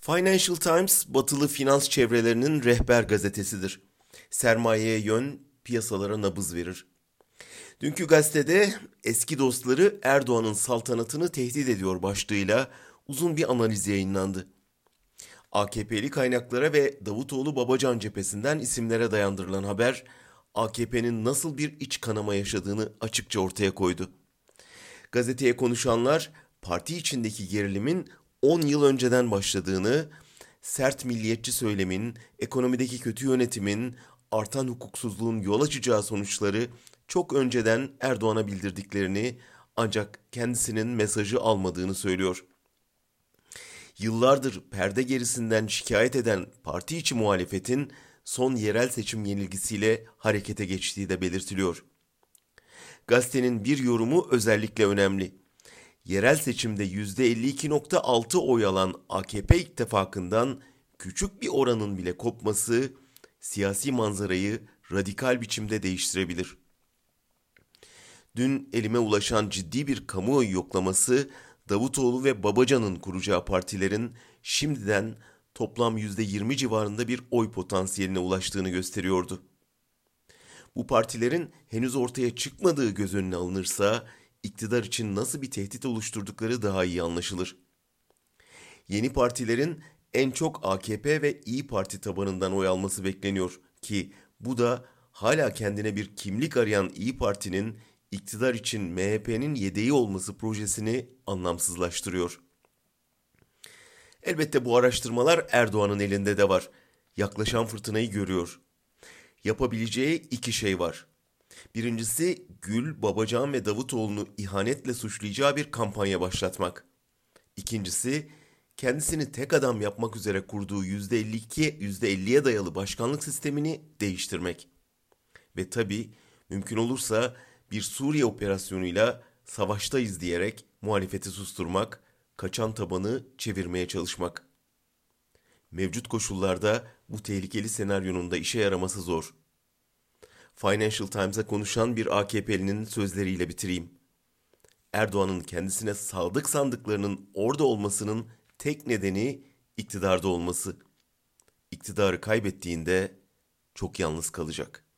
Financial Times, batılı finans çevrelerinin rehber gazetesidir. Sermayeye yön, piyasalara nabız verir. Dünkü gazetede eski dostları Erdoğan'ın saltanatını tehdit ediyor başlığıyla uzun bir analiz yayınlandı. AKP'li kaynaklara ve Davutoğlu Babacan cephesinden isimlere dayandırılan haber, AKP'nin nasıl bir iç kanama yaşadığını açıkça ortaya koydu. Gazeteye konuşanlar parti içindeki gerilimin 10 yıl önceden başladığını, sert milliyetçi söylemin, ekonomideki kötü yönetimin, artan hukuksuzluğun yol açacağı sonuçları çok önceden Erdoğan'a bildirdiklerini ancak kendisinin mesajı almadığını söylüyor. Yıllardır perde gerisinden şikayet eden parti içi muhalefetin son yerel seçim yenilgisiyle harekete geçtiği de belirtiliyor. Gazetenin bir yorumu özellikle önemli. Yerel seçimde %52.6 oy alan AKP ittifakından küçük bir oranın bile kopması siyasi manzarayı radikal biçimde değiştirebilir. Dün elime ulaşan ciddi bir kamuoyu yoklaması Davutoğlu ve Babacan'ın kuracağı partilerin şimdiden toplam %20 civarında bir oy potansiyeline ulaştığını gösteriyordu. Bu partilerin henüz ortaya çıkmadığı göz önüne alınırsa iktidar için nasıl bir tehdit oluşturdukları daha iyi anlaşılır. Yeni partilerin en çok AKP ve İyi Parti tabanından oy alması bekleniyor ki bu da hala kendine bir kimlik arayan İyi Parti'nin iktidar için MHP'nin yedeği olması projesini anlamsızlaştırıyor. Elbette bu araştırmalar Erdoğan'ın elinde de var. Yaklaşan fırtınayı görüyor. Yapabileceği iki şey var. Birincisi Gül, Babacan ve Davutoğlu'nu ihanetle suçlayacağı bir kampanya başlatmak. İkincisi kendisini tek adam yapmak üzere kurduğu %52, %50'ye dayalı başkanlık sistemini değiştirmek. Ve tabi mümkün olursa bir Suriye operasyonuyla savaştayız diyerek muhalefeti susturmak, kaçan tabanı çevirmeye çalışmak. Mevcut koşullarda bu tehlikeli senaryonun da işe yaraması zor. Financial Times'a konuşan bir AKP'linin sözleriyle bitireyim. Erdoğan'ın kendisine sadık sandıklarının orada olmasının tek nedeni iktidarda olması. İktidarı kaybettiğinde çok yalnız kalacak.''